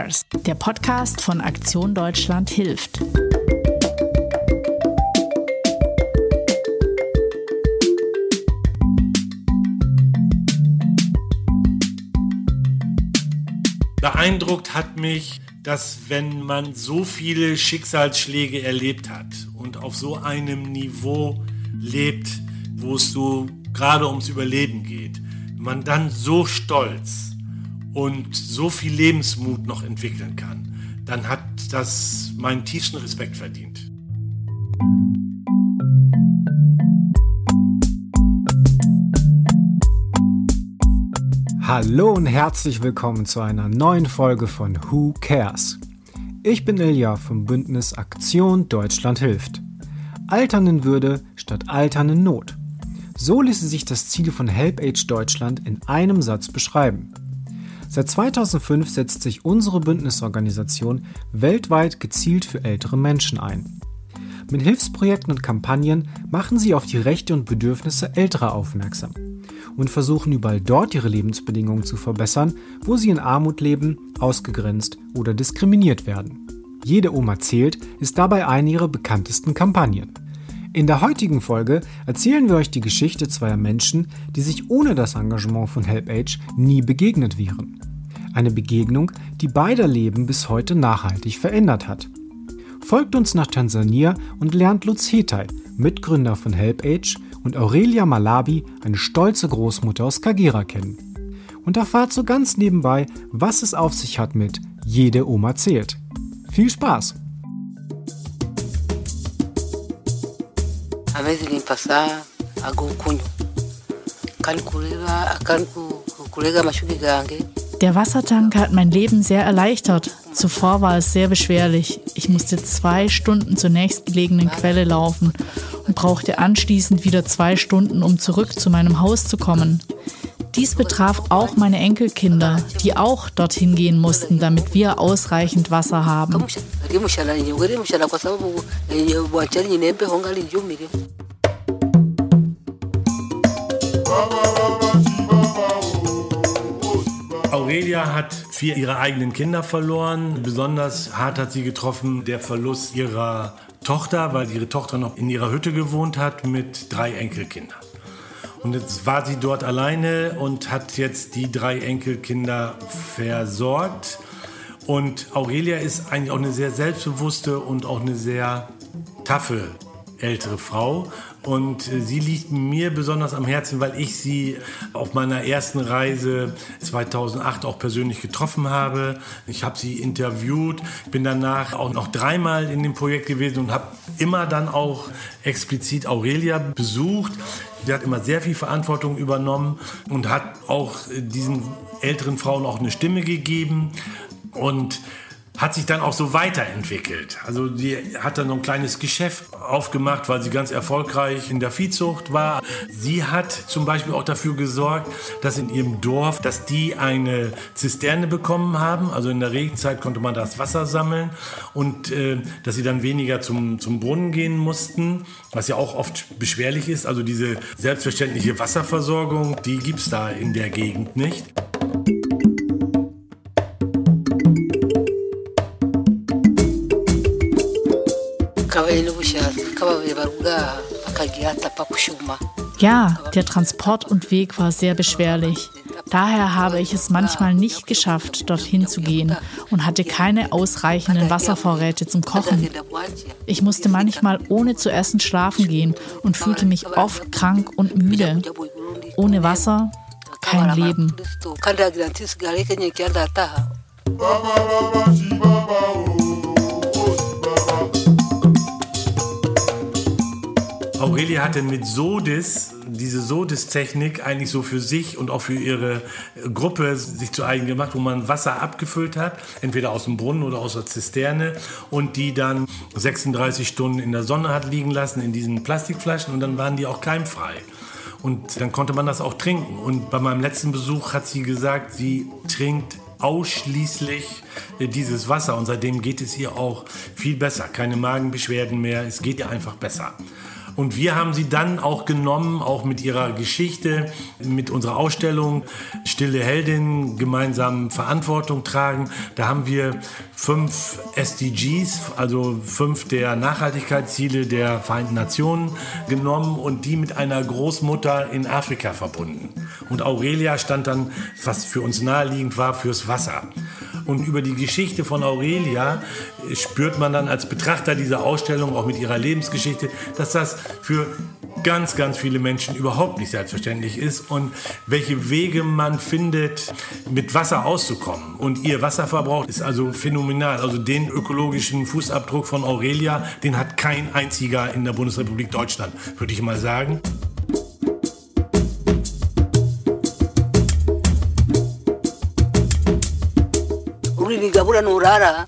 Cares, der Podcast von Aktion Deutschland hilft. Beeindruckt hat mich, dass wenn man so viele Schicksalsschläge erlebt hat und auf so einem Niveau lebt, wo es so gerade ums Überleben geht, man dann so stolz und so viel Lebensmut noch entwickeln kann, dann hat das meinen tiefsten Respekt verdient. Hallo und herzlich willkommen zu einer neuen Folge von Who Cares. Ich bin Ilja vom Bündnis Aktion Deutschland hilft. Altern in Würde statt Altern in Not. So ließe sich das Ziel von HelpAge Deutschland in einem Satz beschreiben. Seit 2005 setzt sich unsere Bündnisorganisation weltweit gezielt für ältere Menschen ein. Mit Hilfsprojekten und Kampagnen machen sie auf die Rechte und Bedürfnisse älterer aufmerksam und versuchen überall dort ihre Lebensbedingungen zu verbessern, wo sie in Armut leben, ausgegrenzt oder diskriminiert werden. Jede Oma zählt ist dabei eine ihrer bekanntesten Kampagnen. In der heutigen Folge erzählen wir euch die Geschichte zweier Menschen, die sich ohne das Engagement von HelpAge nie begegnet wären. Eine Begegnung, die beider Leben bis heute nachhaltig verändert hat. Folgt uns nach Tansania und lernt Lutz Hetai, Mitgründer von HelpAge, und Aurelia Malabi, eine stolze Großmutter aus Kagera, kennen. Und erfahrt so ganz nebenbei, was es auf sich hat mit Jede Oma zählt. Viel Spaß! Kurega amashugi gange Der Wassertank hat mein Leben sehr erleichtert. Zuvor war es sehr beschwerlich. Ich musste zwei Stunden zur nächstgelegenen Quelle laufen und brauchte anschließend wieder zwei Stunden, um zurück zu meinem Haus zu kommen. Dies betraf auch meine Enkelkinder, die auch dorthin gehen mussten, damit wir ausreichend Wasser haben. Aurelia hat vier ihrer eigenen Kinder verloren. Besonders hart hat sie getroffen der Verlust ihrer Tochter, weil ihre Tochter noch in ihrer Hütte gewohnt hat mit drei Enkelkindern. Und jetzt war sie dort alleine und hat jetzt die drei Enkelkinder versorgt. Und Aurelia ist eigentlich auch eine sehr selbstbewusste und auch eine sehr taffe ältere Frau. Und äh, sie liegt mir besonders am Herzen, weil ich sie auf meiner ersten Reise 2008 auch persönlich getroffen habe. Ich habe sie interviewt, bin danach auch noch dreimal in dem Projekt gewesen und habe immer dann auch explizit Aurelia besucht. Sie hat immer sehr viel Verantwortung übernommen und hat auch äh, diesen älteren Frauen auch eine Stimme gegeben. Und hat sich dann auch so weiterentwickelt. Also die hat dann noch ein kleines Geschäft aufgemacht, weil sie ganz erfolgreich in der Viehzucht war. Sie hat zum Beispiel auch dafür gesorgt, dass in ihrem Dorf, dass die eine Zisterne bekommen haben. Also in der Regenzeit konnte man das Wasser sammeln und äh, dass sie dann weniger zum, zum Brunnen gehen mussten, was ja auch oft beschwerlich ist. Also diese selbstverständliche Wasserversorgung, die gibt es da in der Gegend nicht. Ja, der Transport und Weg war sehr beschwerlich. Daher habe ich es manchmal nicht geschafft, dorthin zu gehen und hatte keine ausreichenden Wasservorräte zum Kochen. Ich musste manchmal ohne zu essen schlafen gehen und fühlte mich oft krank und müde. Ohne Wasser kein Leben. Aurelia hatte mit Sodis, diese Sodis-Technik eigentlich so für sich und auch für ihre Gruppe sich zu eigen gemacht, wo man Wasser abgefüllt hat, entweder aus dem Brunnen oder aus der Zisterne und die dann 36 Stunden in der Sonne hat liegen lassen in diesen Plastikflaschen und dann waren die auch keimfrei. Und dann konnte man das auch trinken. Und bei meinem letzten Besuch hat sie gesagt, sie trinkt ausschließlich äh, dieses Wasser und seitdem geht es ihr auch viel besser. Keine Magenbeschwerden mehr, es geht ihr einfach besser. Und wir haben sie dann auch genommen, auch mit ihrer Geschichte, mit unserer Ausstellung Stille Heldin gemeinsam Verantwortung tragen. Da haben wir fünf SDGs, also fünf der Nachhaltigkeitsziele der Vereinten Nationen genommen und die mit einer Großmutter in Afrika verbunden. Und Aurelia stand dann, was für uns naheliegend war, fürs Wasser. Und über die Geschichte von Aurelia spürt man dann als Betrachter dieser Ausstellung, auch mit ihrer Lebensgeschichte, dass das für ganz, ganz viele Menschen überhaupt nicht selbstverständlich ist und welche Wege man findet, mit Wasser auszukommen. Und ihr Wasserverbrauch ist also phänomenal. Also den ökologischen Fußabdruck von Aurelia, den hat kein einziger in der Bundesrepublik Deutschland, würde ich mal sagen.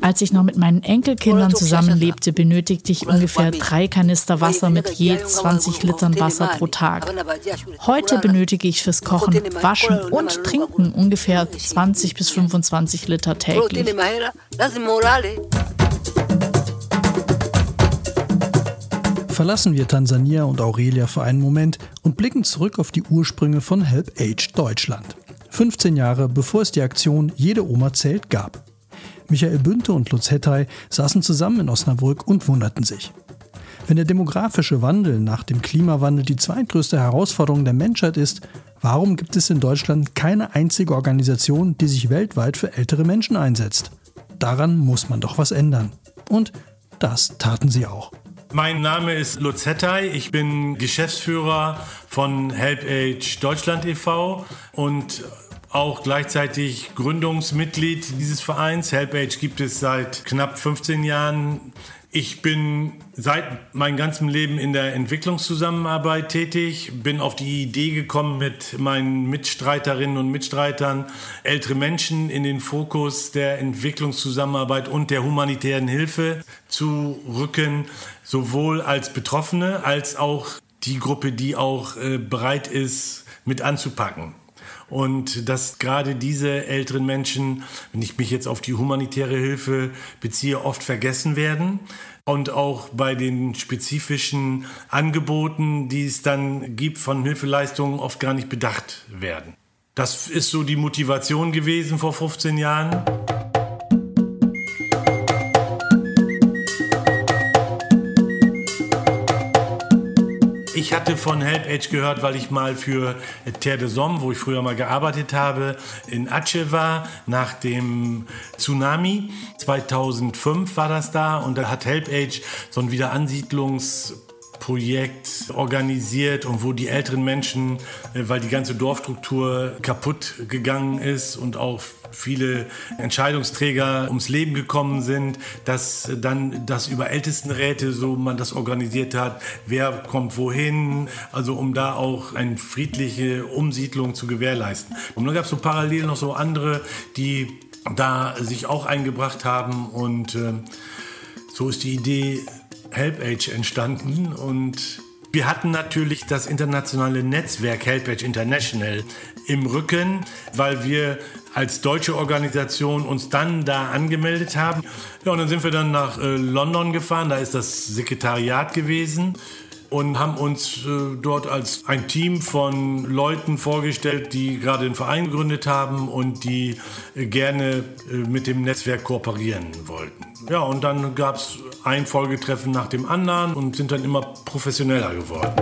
Als ich noch mit meinen Enkelkindern zusammenlebte, benötigte ich ungefähr drei Kanister Wasser mit je 20 Litern Wasser pro Tag. Heute benötige ich fürs Kochen, Waschen und Trinken ungefähr 20 bis 25 Liter täglich. Verlassen wir Tansania und Aurelia für einen Moment und blicken zurück auf die Ursprünge von Help Age Deutschland. 15 Jahre bevor es die Aktion Jede Oma zählt gab. Michael Bünte und Lutz Hettei saßen zusammen in Osnabrück und wunderten sich. Wenn der demografische Wandel nach dem Klimawandel die zweitgrößte Herausforderung der Menschheit ist, warum gibt es in Deutschland keine einzige Organisation, die sich weltweit für ältere Menschen einsetzt? Daran muss man doch was ändern. Und das taten sie auch. Mein Name ist Lutz Hettei. Ich bin Geschäftsführer von Help Age Deutschland e.V. und auch gleichzeitig Gründungsmitglied dieses Vereins. HelpAge gibt es seit knapp 15 Jahren. Ich bin seit meinem ganzen Leben in der Entwicklungszusammenarbeit tätig, bin auf die Idee gekommen, mit meinen Mitstreiterinnen und Mitstreitern ältere Menschen in den Fokus der Entwicklungszusammenarbeit und der humanitären Hilfe zu rücken, sowohl als Betroffene als auch die Gruppe, die auch äh, bereit ist, mit anzupacken. Und dass gerade diese älteren Menschen, wenn ich mich jetzt auf die humanitäre Hilfe beziehe, oft vergessen werden und auch bei den spezifischen Angeboten, die es dann gibt von Hilfeleistungen, oft gar nicht bedacht werden. Das ist so die Motivation gewesen vor 15 Jahren. Ich hatte von HelpAge gehört, weil ich mal für Terre de Somme, wo ich früher mal gearbeitet habe, in Aceh war, nach dem Tsunami. 2005 war das da und da hat HelpAge so ein Wiederansiedlungs Projekt organisiert und wo die älteren Menschen, äh, weil die ganze Dorfstruktur kaputt gegangen ist und auch viele Entscheidungsträger ums Leben gekommen sind, dass dann das über Ältestenräte so man das organisiert hat, wer kommt wohin, also um da auch eine friedliche Umsiedlung zu gewährleisten. Und dann gab es so parallel noch so andere, die da sich auch eingebracht haben und äh, so ist die Idee HelpAge entstanden und wir hatten natürlich das internationale Netzwerk HelpAge International im Rücken, weil wir als deutsche Organisation uns dann da angemeldet haben. Ja, und dann sind wir dann nach äh, London gefahren, da ist das Sekretariat gewesen und haben uns äh, dort als ein Team von Leuten vorgestellt, die gerade einen Verein gegründet haben und die äh, gerne äh, mit dem Netzwerk kooperieren wollten. Ja, und dann gab es ein Folgetreffen nach dem anderen und sind dann immer professioneller geworden.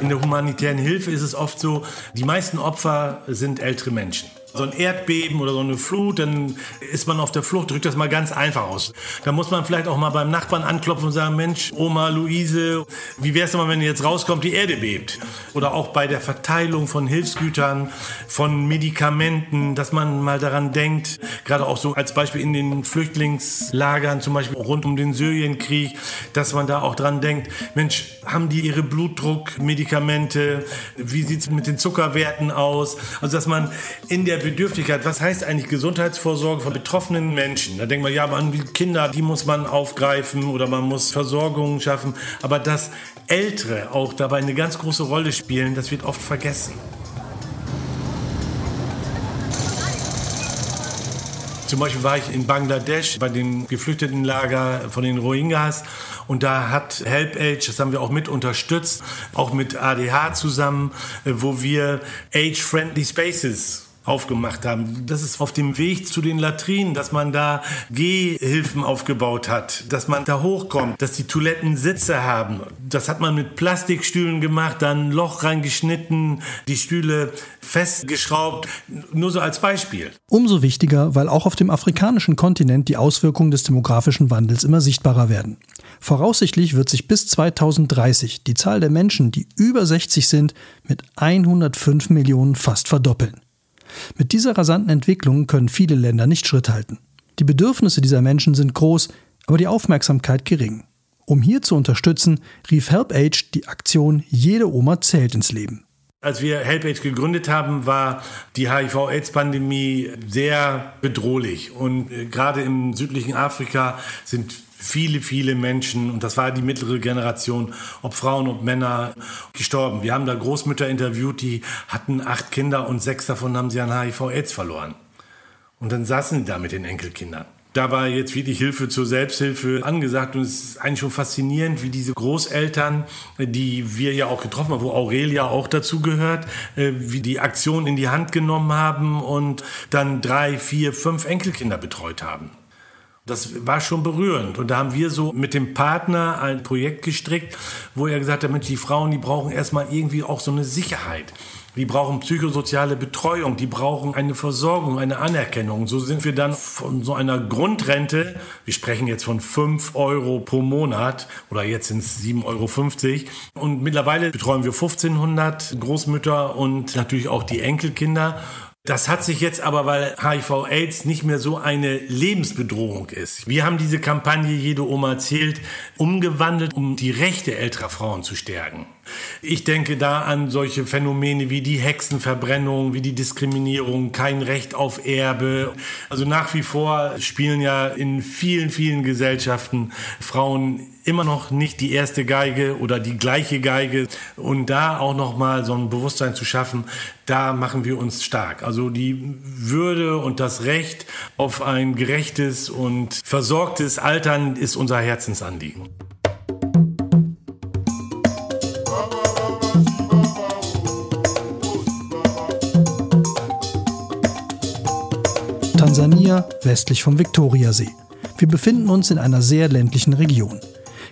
In der humanitären Hilfe ist es oft so, die meisten Opfer sind ältere Menschen so ein Erdbeben oder so eine Flut, dann ist man auf der Flucht, drückt das mal ganz einfach aus. Da muss man vielleicht auch mal beim Nachbarn anklopfen und sagen, Mensch, Oma Luise, wie wär's denn mal, wenn jetzt rauskommt, die Erde bebt? Oder auch bei der Verteilung von Hilfsgütern, von Medikamenten, dass man mal daran denkt, gerade auch so als Beispiel in den Flüchtlingslagern, zum Beispiel rund um den Syrienkrieg, dass man da auch dran denkt, Mensch, haben die ihre Blutdruckmedikamente? Wie sieht's mit den Zuckerwerten aus? Also, dass man in der Bedürftigkeit, was heißt eigentlich Gesundheitsvorsorge von betroffenen Menschen? Da denkt man, ja, man Kinder, die muss man aufgreifen oder man muss Versorgung schaffen. Aber dass Ältere auch dabei eine ganz große Rolle spielen, das wird oft vergessen. Zum Beispiel war ich in Bangladesch bei den Geflüchtetenlager von den Rohingyas und da hat HelpAge, das haben wir auch mit unterstützt, auch mit ADH zusammen, wo wir Age-Friendly Spaces aufgemacht haben. Das ist auf dem Weg zu den Latrinen, dass man da Gehhilfen aufgebaut hat, dass man da hochkommt, dass die Toiletten Sitze haben. Das hat man mit Plastikstühlen gemacht, dann ein Loch reingeschnitten, die Stühle festgeschraubt. Nur so als Beispiel. Umso wichtiger, weil auch auf dem afrikanischen Kontinent die Auswirkungen des demografischen Wandels immer sichtbarer werden. Voraussichtlich wird sich bis 2030 die Zahl der Menschen, die über 60 sind, mit 105 Millionen fast verdoppeln. Mit dieser rasanten Entwicklung können viele Länder nicht Schritt halten. Die Bedürfnisse dieser Menschen sind groß, aber die Aufmerksamkeit gering. Um hier zu unterstützen, rief HelpAge die Aktion Jede Oma zählt ins Leben. Als wir HelpAge gegründet haben, war die HIV-Aids-Pandemie sehr bedrohlich. Und äh, gerade im südlichen Afrika sind viele, viele Menschen, und das war die mittlere Generation, ob Frauen, ob Männer, gestorben. Wir haben da Großmütter interviewt, die hatten acht Kinder und sechs davon haben sie an HIV-Aids verloren. Und dann saßen sie da mit den Enkelkindern. Da war jetzt wirklich Hilfe zur Selbsthilfe angesagt und es ist eigentlich schon faszinierend, wie diese Großeltern, die wir ja auch getroffen haben, wo Aurelia auch dazu gehört, äh, wie die Aktion in die Hand genommen haben und dann drei, vier, fünf Enkelkinder betreut haben. Das war schon berührend. Und da haben wir so mit dem Partner ein Projekt gestrickt, wo er gesagt hat, Mensch, die Frauen, die brauchen erstmal irgendwie auch so eine Sicherheit. Die brauchen psychosoziale Betreuung, die brauchen eine Versorgung, eine Anerkennung. So sind wir dann von so einer Grundrente, wir sprechen jetzt von 5 Euro pro Monat oder jetzt sind es 7,50 Euro. Und mittlerweile betreuen wir 1500 Großmütter und natürlich auch die Enkelkinder. Das hat sich jetzt aber, weil HIV-Aids nicht mehr so eine Lebensbedrohung ist. Wir haben diese Kampagne Jede Oma zählt umgewandelt, um die Rechte älterer Frauen zu stärken. Ich denke da an solche Phänomene wie die Hexenverbrennung, wie die Diskriminierung, kein Recht auf Erbe. Also nach wie vor spielen ja in vielen, vielen Gesellschaften Frauen immer noch nicht die erste Geige oder die gleiche Geige. Und da auch noch mal so ein Bewusstsein zu schaffen, da machen wir uns stark. Also die Würde und das Recht auf ein gerechtes und versorgtes Altern ist unser Herzensanliegen. Tansania westlich vom Viktoriasee. Wir befinden uns in einer sehr ländlichen Region.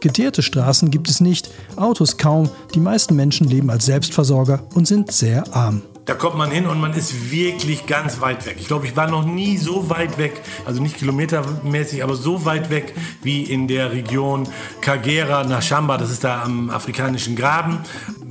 Geteerte Straßen gibt es nicht, Autos kaum, die meisten Menschen leben als Selbstversorger und sind sehr arm. Da kommt man hin und man ist wirklich ganz weit weg. Ich glaube, ich war noch nie so weit weg, also nicht kilometermäßig, aber so weit weg wie in der Region Kagera, Nashamba, das ist da am afrikanischen Graben.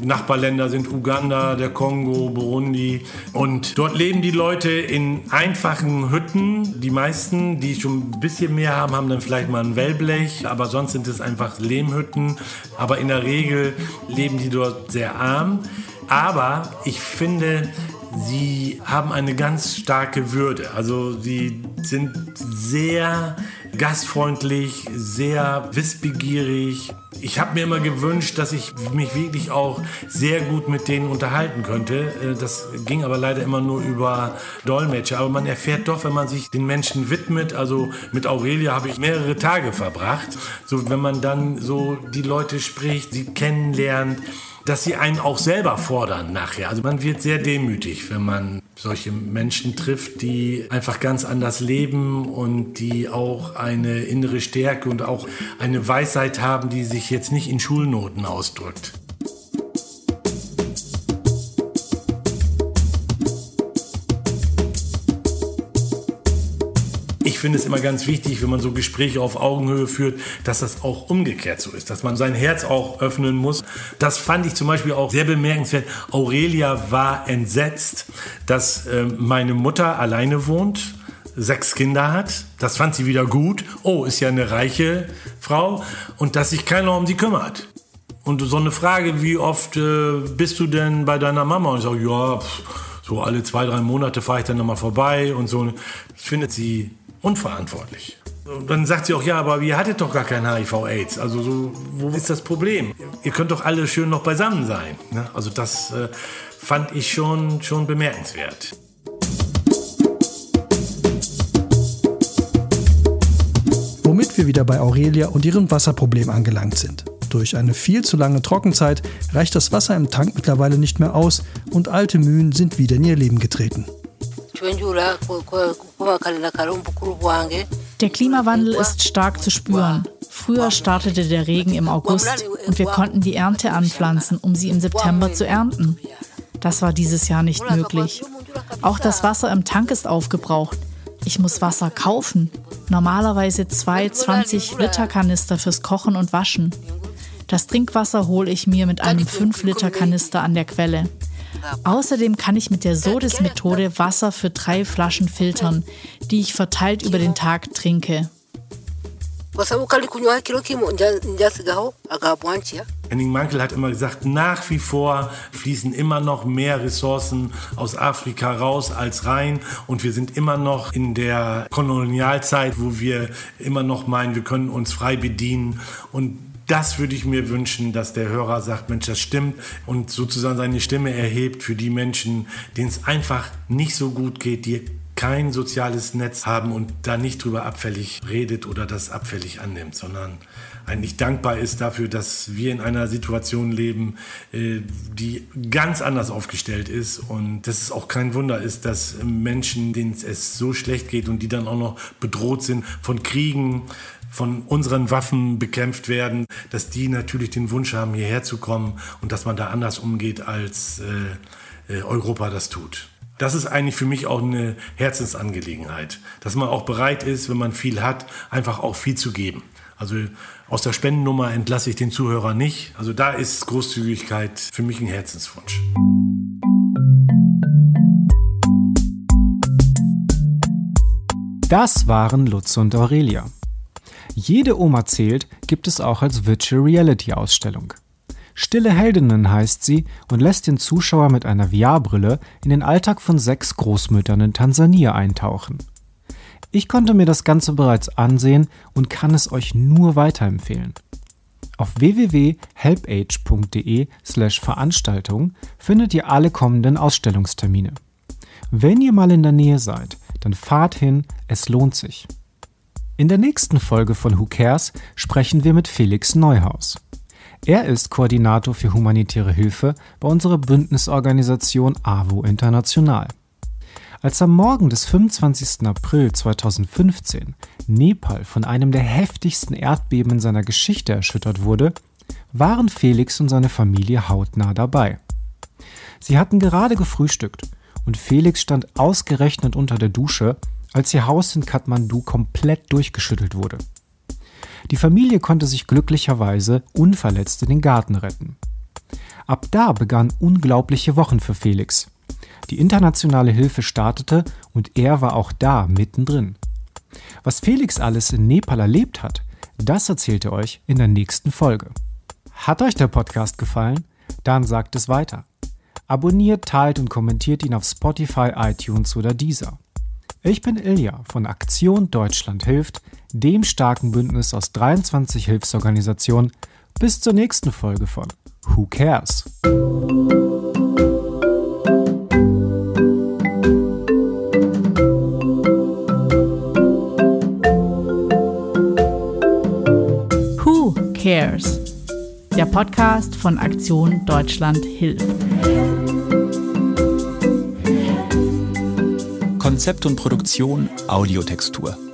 Nachbarländer sind Uganda, der Kongo, Burundi. Und dort leben die Leute in einfachen Hütten. Die meisten, die schon ein bisschen mehr haben, haben dann vielleicht mal ein Wellblech, aber sonst sind es einfach Lehmhütten. Aber in der Regel leben die dort sehr arm. Aber ich finde, sie haben eine ganz starke Würde. Also sie sind sehr gastfreundlich, sehr wissbegierig. Ich habe mir immer gewünscht, dass ich mich wirklich auch sehr gut mit denen unterhalten könnte. Äh, das ging aber leider immer nur über Dolmetscher. Aber man erfährt doch, wenn man sich den Menschen widmet. Also mit Aurelia habe ich mehrere Tage verbracht. So, wenn man dann so die Leute spricht, sie kennenlernt dass sie einen auch selber fordern nachher. Also man wird sehr demütig, wenn man solche Menschen trifft, die einfach ganz anders leben und die auch eine innere Stärke und auch eine Weisheit haben, die sich jetzt nicht in Schulnoten ausdrückt. Finde es immer ganz wichtig, wenn man so Gespräche auf Augenhöhe führt, dass das auch umgekehrt so ist, dass man sein Herz auch öffnen muss. Das fand ich zum Beispiel auch sehr bemerkenswert. Aurelia war entsetzt, dass äh, meine Mutter alleine wohnt sechs Kinder hat. Das fand sie wieder gut. Oh, ist ja eine reiche Frau. Und dass sich keiner um sie kümmert. Und so eine Frage, wie oft äh, bist du denn bei deiner Mama? Und ich sage, ja, pff, so alle zwei, drei Monate fahre ich dann nochmal vorbei. Und so das findet sie unverantwortlich. Dann sagt sie auch, ja, aber ihr hattet doch gar kein HIV-Aids. Also so, wo ist das Problem? Ihr könnt doch alle schön noch beisammen sein. Ne? Also das äh, fand ich schon, schon bemerkenswert. wir wieder bei Aurelia und ihrem Wasserproblem angelangt sind. Durch eine viel zu lange Trockenzeit reicht das Wasser im Tank mittlerweile nicht mehr aus und alte Mühen sind wieder in ihr Leben getreten. Der Klimawandel ist stark zu spüren. Früher startete der Regen im August und wir konnten die Ernte anpflanzen, um sie im September zu ernten. Das war dieses Jahr nicht möglich. Auch das Wasser im Tank ist aufgebraucht. Ich muss Wasser kaufen. Normalerweise zwei 20 Liter Kanister fürs Kochen und Waschen. Das Trinkwasser hole ich mir mit einem 5 Liter Kanister an der Quelle. Außerdem kann ich mit der Sodis-Methode Wasser für drei Flaschen filtern, die ich verteilt über den Tag trinke. Henning Mankel hat immer gesagt, nach wie vor fließen immer noch mehr Ressourcen aus Afrika raus als rein und wir sind immer noch in der Kolonialzeit, wo wir immer noch meinen, wir können uns frei bedienen und das würde ich mir wünschen, dass der Hörer sagt, Mensch, das stimmt. Und sozusagen seine Stimme erhebt für die Menschen, denen es einfach nicht so gut geht, die kein soziales Netz haben und da nicht drüber abfällig redet oder das abfällig annimmt, sondern eigentlich dankbar ist dafür, dass wir in einer Situation leben, äh, die ganz anders aufgestellt ist und dass es auch kein Wunder ist, dass Menschen, denen es so schlecht geht und die dann auch noch bedroht sind von Kriegen, von unseren Waffen bekämpft werden, dass die natürlich den Wunsch haben, hierher zu kommen und dass man da anders umgeht, als äh, äh Europa das tut das ist eigentlich für mich auch eine Herzensangelegenheit, dass man auch bereit ist, wenn man viel hat, einfach auch viel zu geben. Also aus der Spendennummer entlasse ich den Zuhörer nicht. Also da ist Großzügigkeit für mich ein Herzenswunsch. Das waren Lutz und Aurelia. Jede Oma zählt gibt es auch als Virtual Reality Ausstellung. Stille Heldinnen heißt sie und lässt den Zuschauer mit einer VR-Brille in den Alltag von sechs Großmüttern in Tansania eintauchen. Ich konnte mir das Ganze bereits ansehen und kann es euch nur weiterempfehlen. Auf www.helpage.de/veranstaltung findet ihr alle kommenden Ausstellungstermine. Wenn ihr mal in der Nähe seid, dann fahrt hin, es lohnt sich. In der nächsten Folge von Who Cares sprechen wir mit Felix Neuhaus. Er ist Koordinator für humanitäre Hilfe bei unserer Bündnisorganisation AWO International. Als am Morgen des 25. April 2015 Nepal von einem der heftigsten Erdbeben in seiner Geschichte erschüttert wurde, waren Felix und seine Familie hautnah dabei. Sie hatten gerade gefrühstückt und Felix stand ausgerechnet unter der Dusche, als ihr Haus in Kathmandu komplett durchgeschüttelt wurde. Die Familie konnte sich glücklicherweise unverletzt in den Garten retten. Ab da begannen unglaubliche Wochen für Felix. Die internationale Hilfe startete und er war auch da mittendrin. Was Felix alles in Nepal erlebt hat, das erzählt er euch in der nächsten Folge. Hat euch der Podcast gefallen? Dann sagt es weiter. Abonniert, teilt und kommentiert ihn auf Spotify, iTunes oder Deezer. Ich bin Ilja von Aktion Deutschland hilft, dem starken Bündnis aus 23 Hilfsorganisationen. Bis zur nächsten Folge von Who Cares? Who Cares? Der Podcast von Aktion Deutschland hilft. Konzept und Produktion Audiotextur.